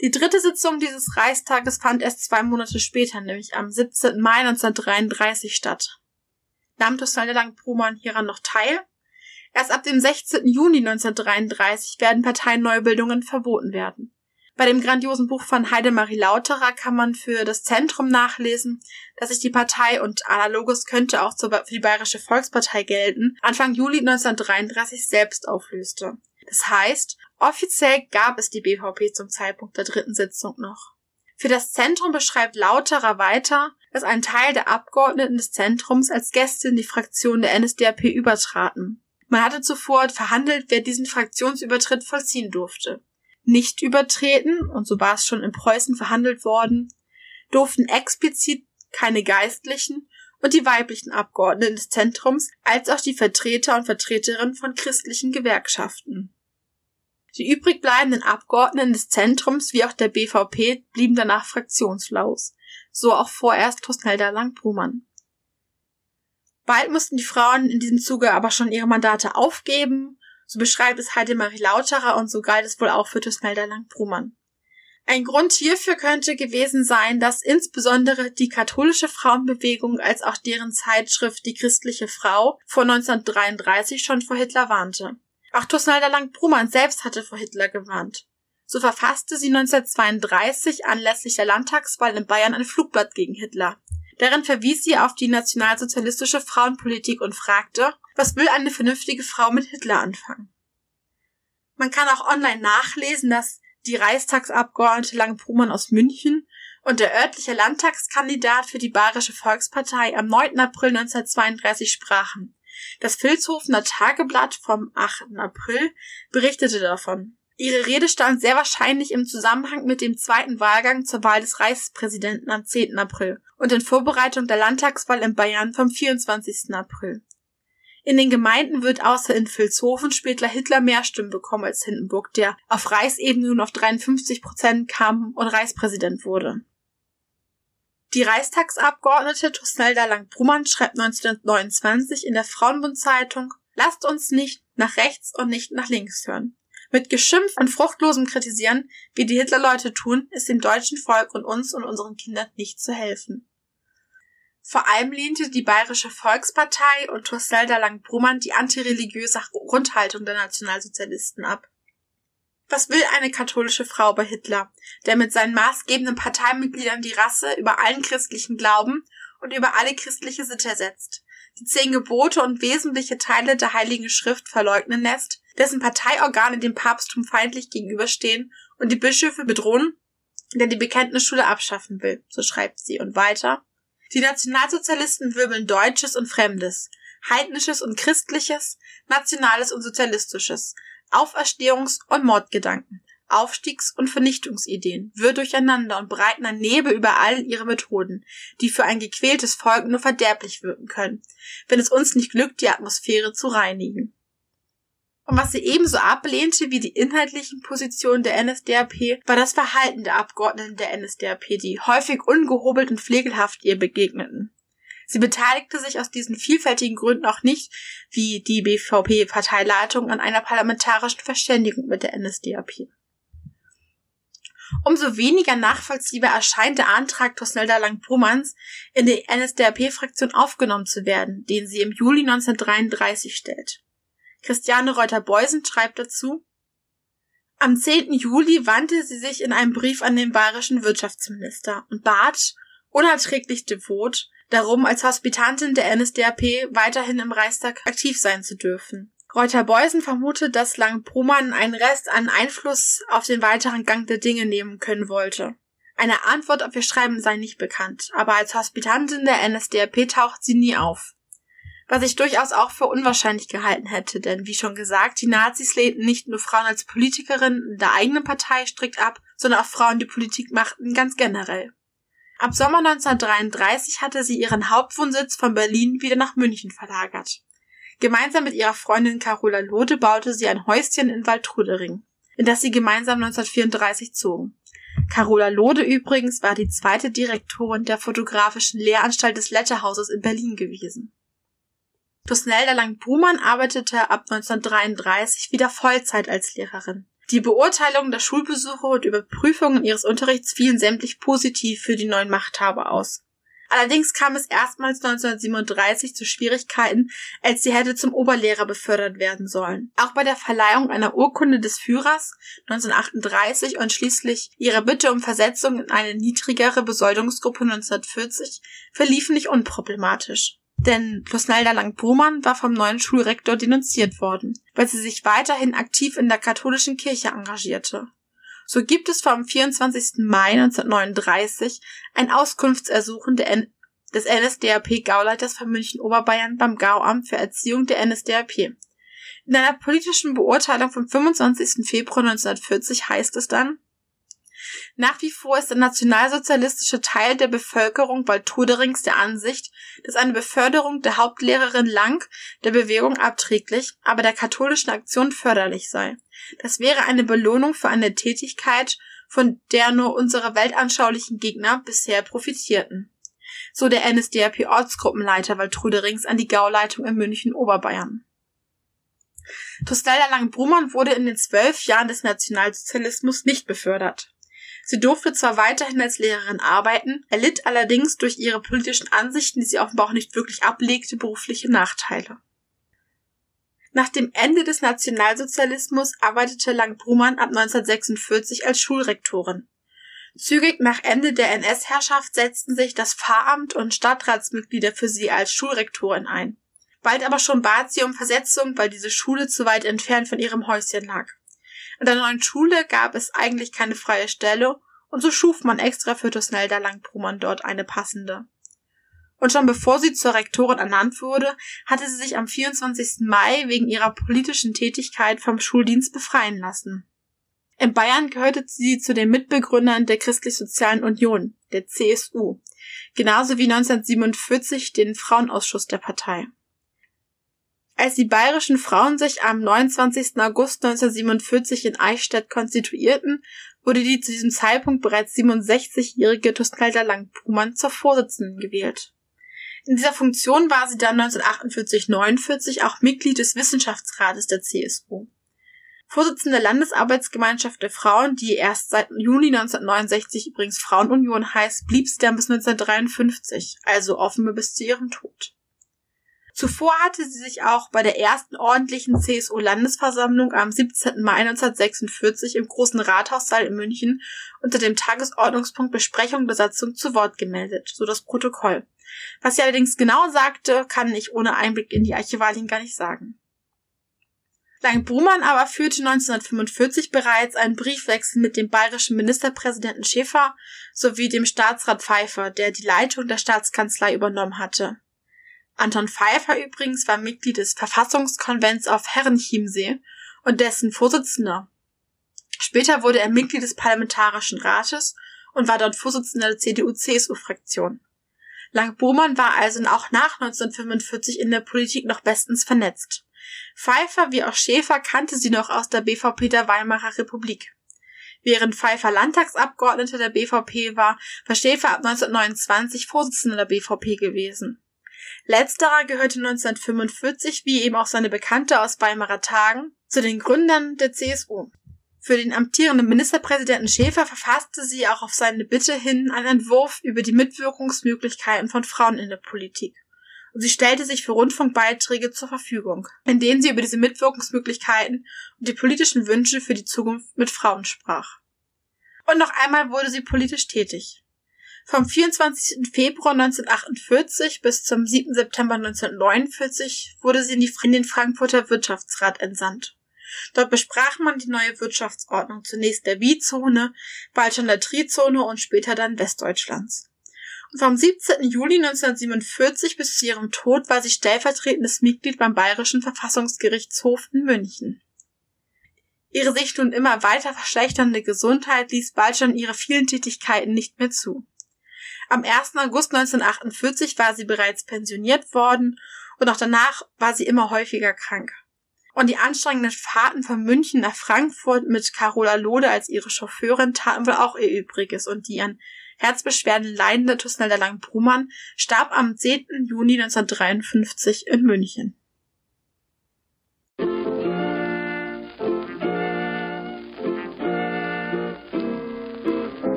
Die dritte Sitzung dieses Reichstages fand erst zwei Monate später, nämlich am 17. Mai 1933 statt. Nahm Tusselda Lang-Brumann hieran noch teil Erst ab dem 16. Juni 1933 werden Parteienneubildungen verboten werden. Bei dem grandiosen Buch von Heidemarie Lauterer kann man für das Zentrum nachlesen, dass sich die Partei und analoges könnte auch für die Bayerische Volkspartei gelten, Anfang Juli 1933 selbst auflöste. Das heißt, offiziell gab es die BVP zum Zeitpunkt der dritten Sitzung noch. Für das Zentrum beschreibt Lauterer weiter, dass ein Teil der Abgeordneten des Zentrums als Gäste in die Fraktion der NSDAP übertraten. Man hatte zuvor verhandelt, wer diesen Fraktionsübertritt vollziehen durfte. Nicht übertreten, und so war es schon in Preußen verhandelt worden, durften explizit keine Geistlichen und die weiblichen Abgeordneten des Zentrums als auch die Vertreter und Vertreterinnen von christlichen Gewerkschaften. Die übrig bleibenden Abgeordneten des Zentrums wie auch der BVP blieben danach fraktionslos. So auch vorerst Tosnelda Lang-Brumann. Bald mussten die Frauen in diesem Zuge aber schon ihre Mandate aufgeben. So beschreibt es Heidemarie Lauterer und so galt es wohl auch für Tusmelda Lang-Brumann. Ein Grund hierfür könnte gewesen sein, dass insbesondere die katholische Frauenbewegung als auch deren Zeitschrift Die christliche Frau vor 1933 schon vor Hitler warnte. Auch Tusnalda Lang-Brumann selbst hatte vor Hitler gewarnt. So verfasste sie 1932 anlässlich der Landtagswahl in Bayern ein Flugblatt gegen Hitler. Darin verwies sie auf die nationalsozialistische Frauenpolitik und fragte, was will eine vernünftige Frau mit Hitler anfangen? Man kann auch online nachlesen, dass die Reichstagsabgeordnete Lange Prumann aus München und der örtliche Landtagskandidat für die Bayerische Volkspartei am 9. April 1932 sprachen. Das Vilshofener Tageblatt vom 8. April berichtete davon. Ihre Rede stand sehr wahrscheinlich im Zusammenhang mit dem zweiten Wahlgang zur Wahl des Reichspräsidenten am 10. April und in Vorbereitung der Landtagswahl in Bayern vom 24. April. In den Gemeinden wird außer in Vilshofen später Hitler mehr Stimmen bekommen als Hindenburg, der auf Reichsebene nun auf 53 Prozent kam und Reichspräsident wurde. Die Reichstagsabgeordnete Tusnelda Lang-Brummann schreibt 1929 in der Frauenbundzeitung, lasst uns nicht nach rechts und nicht nach links hören. Mit Geschimpf und fruchtlosem Kritisieren, wie die Hitlerleute tun, ist dem deutschen Volk und uns und unseren Kindern nicht zu helfen. Vor allem lehnte die Bayerische Volkspartei und Torselda Lang-Brummann die antireligiöse Grundhaltung der Nationalsozialisten ab. Was will eine katholische Frau bei Hitler, der mit seinen maßgebenden Parteimitgliedern die Rasse über allen christlichen Glauben und über alle christliche Sitte setzt, die zehn Gebote und wesentliche Teile der Heiligen Schrift verleugnen lässt, dessen Parteiorgane dem Papsttum feindlich gegenüberstehen und die Bischöfe bedrohen, der die Bekenntnisschule abschaffen will, so schreibt sie. Und weiter. Die Nationalsozialisten wirbeln Deutsches und Fremdes, Heidnisches und Christliches, Nationales und Sozialistisches, Auferstehungs- und Mordgedanken, Aufstiegs- und Vernichtungsideen, wirr durcheinander und breiten ein Nebel über all ihre Methoden, die für ein gequältes Volk nur verderblich wirken können, wenn es uns nicht glückt, die Atmosphäre zu reinigen. Und was sie ebenso ablehnte wie die inhaltlichen Positionen der NSDAP, war das Verhalten der Abgeordneten der NSDAP, die häufig ungehobelt und pflegelhaft ihr begegneten. Sie beteiligte sich aus diesen vielfältigen Gründen auch nicht, wie die BVP-Parteileitung, an einer parlamentarischen Verständigung mit der NSDAP. Umso weniger nachvollziehbar erscheint der Antrag Tosnelda Lang-Pomans, in die NSDAP-Fraktion aufgenommen zu werden, den sie im Juli 1933 stellt. Christiane Reuter-Beusen schreibt dazu, am 10. Juli wandte sie sich in einem Brief an den bayerischen Wirtschaftsminister und bat, unerträglich devot, darum, als Hospitantin der NSDAP weiterhin im Reichstag aktiv sein zu dürfen. Reuter-Beusen vermutet, dass Lang-Proman einen Rest an Einfluss auf den weiteren Gang der Dinge nehmen können wollte. Eine Antwort auf ihr Schreiben sei nicht bekannt, aber als Hospitantin der NSDAP taucht sie nie auf. Was ich durchaus auch für unwahrscheinlich gehalten hätte, denn wie schon gesagt, die Nazis lehnten nicht nur Frauen als Politikerin in der eigenen Partei strikt ab, sondern auch Frauen, die Politik machten, ganz generell. Ab Sommer 1933 hatte sie ihren Hauptwohnsitz von Berlin wieder nach München verlagert. Gemeinsam mit ihrer Freundin Carola Lode baute sie ein Häuschen in Waldtrudering, in das sie gemeinsam 1934 zogen. Carola Lode übrigens war die zweite Direktorin der fotografischen Lehranstalt des Letterhauses in Berlin gewesen. Tusnelda Lang-Buhmann arbeitete ab 1933 wieder Vollzeit als Lehrerin. Die Beurteilung der Schulbesuche und Überprüfungen ihres Unterrichts fielen sämtlich positiv für die neuen Machthaber aus. Allerdings kam es erstmals 1937 zu Schwierigkeiten, als sie hätte zum Oberlehrer befördert werden sollen. Auch bei der Verleihung einer Urkunde des Führers 1938 und schließlich ihrer Bitte um Versetzung in eine niedrigere Besoldungsgruppe 1940 verliefen nicht unproblematisch. Denn Plusnelda Lang-Brumann war vom neuen Schulrektor denunziert worden, weil sie sich weiterhin aktiv in der katholischen Kirche engagierte. So gibt es vom 24. Mai 1939 ein Auskunftsersuchen des NSDAP-Gauleiters von München-Oberbayern beim Gauamt für Erziehung der NSDAP. In einer politischen Beurteilung vom 25. Februar 1940 heißt es dann, nach wie vor ist der nationalsozialistische Teil der Bevölkerung Waltuderings der Ansicht, dass eine Beförderung der Hauptlehrerin Lang der Bewegung abträglich, aber der katholischen Aktion förderlich sei. Das wäre eine Belohnung für eine Tätigkeit, von der nur unsere weltanschaulichen Gegner bisher profitierten. So der NSDAP-Ortsgruppenleiter Waltrüderings an die Gauleitung in München Oberbayern. Tostelda Lang-Brumann wurde in den zwölf Jahren des Nationalsozialismus nicht befördert. Sie durfte zwar weiterhin als Lehrerin arbeiten, erlitt allerdings durch ihre politischen Ansichten, die sie offenbar auch nicht wirklich ablegte, berufliche Nachteile. Nach dem Ende des Nationalsozialismus arbeitete Lang-Brumann ab 1946 als Schulrektorin. Zügig nach Ende der NS-Herrschaft setzten sich das Pfarramt und Stadtratsmitglieder für sie als Schulrektorin ein. Bald aber schon bat sie um Versetzung, weil diese Schule zu weit entfernt von ihrem Häuschen lag. In der neuen Schule gab es eigentlich keine freie Stelle und so schuf man extra für Tosnelda Langbrumann dort eine passende. Und schon bevor sie zur Rektorin ernannt wurde, hatte sie sich am 24. Mai wegen ihrer politischen Tätigkeit vom Schuldienst befreien lassen. In Bayern gehörte sie zu den Mitbegründern der Christlich-Sozialen Union, der CSU, genauso wie 1947 den Frauenausschuss der Partei. Als die bayerischen Frauen sich am 29. August 1947 in Eichstätt konstituierten, wurde die zu diesem Zeitpunkt bereits 67-jährige Tusnelda Lang-Pumann zur Vorsitzenden gewählt. In dieser Funktion war sie dann 1948-49 auch Mitglied des Wissenschaftsrates der CSU. Vorsitzende Landesarbeitsgemeinschaft der Frauen, die erst seit Juni 1969 übrigens Frauenunion heißt, blieb sie dann bis 1953, also offenbar bis zu ihrem Tod. Zuvor hatte sie sich auch bei der ersten ordentlichen CSU-Landesversammlung am 17. Mai 1946 im Großen Rathaussaal in München unter dem Tagesordnungspunkt Besprechung der Satzung zu Wort gemeldet, so das Protokoll. Was sie allerdings genau sagte, kann ich ohne Einblick in die Archivalien gar nicht sagen. Lang-Brumann aber führte 1945 bereits einen Briefwechsel mit dem bayerischen Ministerpräsidenten Schäfer sowie dem Staatsrat Pfeiffer, der die Leitung der Staatskanzlei übernommen hatte. Anton Pfeiffer übrigens war Mitglied des Verfassungskonvents auf Herrenchiemsee und dessen Vorsitzender. Später wurde er Mitglied des Parlamentarischen Rates und war dort Vorsitzender der CDU-CSU-Fraktion. Lang-Bohmann war also auch nach 1945 in der Politik noch bestens vernetzt. Pfeiffer wie auch Schäfer kannte sie noch aus der BVP der Weimarer Republik. Während Pfeiffer Landtagsabgeordneter der BVP war, war Schäfer ab 1929 Vorsitzender der BVP gewesen. Letzterer gehörte 1945, wie eben auch seine Bekannte aus Weimarer Tagen, zu den Gründern der CSU. Für den amtierenden Ministerpräsidenten Schäfer verfasste sie auch auf seine Bitte hin einen Entwurf über die Mitwirkungsmöglichkeiten von Frauen in der Politik. Und sie stellte sich für Rundfunkbeiträge zur Verfügung, in denen sie über diese Mitwirkungsmöglichkeiten und die politischen Wünsche für die Zukunft mit Frauen sprach. Und noch einmal wurde sie politisch tätig. Vom 24. Februar 1948 bis zum 7. September 1949 wurde sie in den Frankfurter Wirtschaftsrat entsandt. Dort besprach man die neue Wirtschaftsordnung zunächst der Wie-Zone, bald schon der Tri-Zone und später dann Westdeutschlands. Und vom 17. Juli 1947 bis zu ihrem Tod war sie stellvertretendes Mitglied beim Bayerischen Verfassungsgerichtshof in München. Ihre sich nun immer weiter verschlechternde Gesundheit ließ bald schon ihre vielen Tätigkeiten nicht mehr zu. Am 1. August 1948 war sie bereits pensioniert worden und auch danach war sie immer häufiger krank. Und die anstrengenden Fahrten von München nach Frankfurt mit Carola Lode als ihre Chauffeurin taten wohl auch ihr Übriges und die an Herzbeschwerden leidende Tusnelda Lang-Brumann starb am 10. Juni 1953 in München.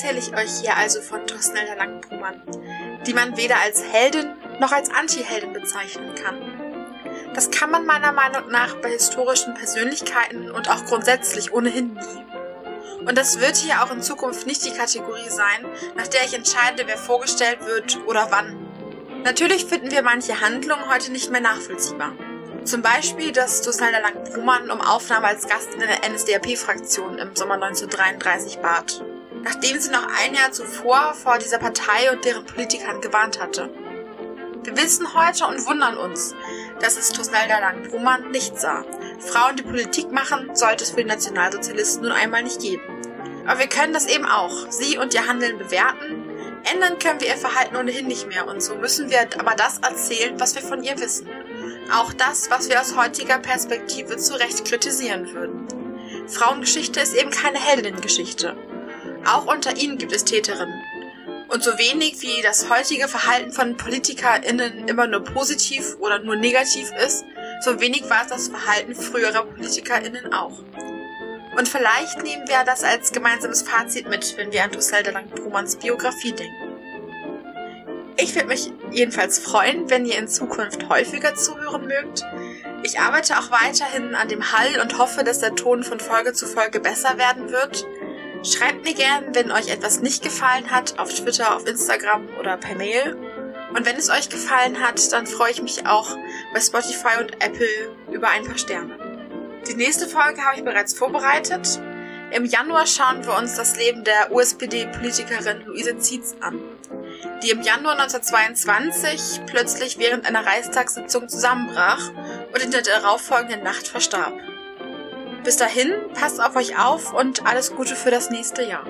Erzähle ich euch hier also von Tosnelda Lang-Brumann, die man weder als Heldin noch als Anti-Heldin bezeichnen kann? Das kann man meiner Meinung nach bei historischen Persönlichkeiten und auch grundsätzlich ohnehin nie. Und das wird hier auch in Zukunft nicht die Kategorie sein, nach der ich entscheide, wer vorgestellt wird oder wann. Natürlich finden wir manche Handlungen heute nicht mehr nachvollziehbar. Zum Beispiel, dass Susanna Lang-Brumann um Aufnahme als Gast in der NSDAP-Fraktion im Sommer 1933 bat, nachdem sie noch ein Jahr zuvor vor dieser Partei und deren Politikern gewarnt hatte. Wir wissen heute und wundern uns, dass es Tosnelda Lang-Brumann nicht sah. Frauen, die Politik machen, sollte es für die Nationalsozialisten nun einmal nicht geben. Aber wir können das eben auch, sie und ihr Handeln bewerten. Ändern können wir ihr Verhalten ohnehin nicht mehr und so müssen wir aber das erzählen, was wir von ihr wissen. Auch das, was wir aus heutiger Perspektive zu Recht kritisieren würden. Frauengeschichte ist eben keine Heldinnengeschichte. Auch unter ihnen gibt es Täterinnen. Und so wenig wie das heutige Verhalten von PolitikerInnen immer nur positiv oder nur negativ ist, so wenig war es das Verhalten früherer PolitikerInnen auch. Und vielleicht nehmen wir das als gemeinsames Fazit mit, wenn wir an Tusselda Lang-Brumans Biografie denken. Ich würde mich jedenfalls freuen, wenn ihr in Zukunft häufiger zuhören mögt. Ich arbeite auch weiterhin an dem Hall und hoffe, dass der Ton von Folge zu Folge besser werden wird. Schreibt mir gern, wenn euch etwas nicht gefallen hat, auf Twitter, auf Instagram oder per Mail. Und wenn es euch gefallen hat, dann freue ich mich auch bei Spotify und Apple über ein paar Sterne. Die nächste Folge habe ich bereits vorbereitet. Im Januar schauen wir uns das Leben der USPD-Politikerin Luise Zietz an, die im Januar 1922 plötzlich während einer Reichstagssitzung zusammenbrach und in der darauffolgenden Nacht verstarb. Bis dahin, passt auf euch auf und alles Gute für das nächste Jahr.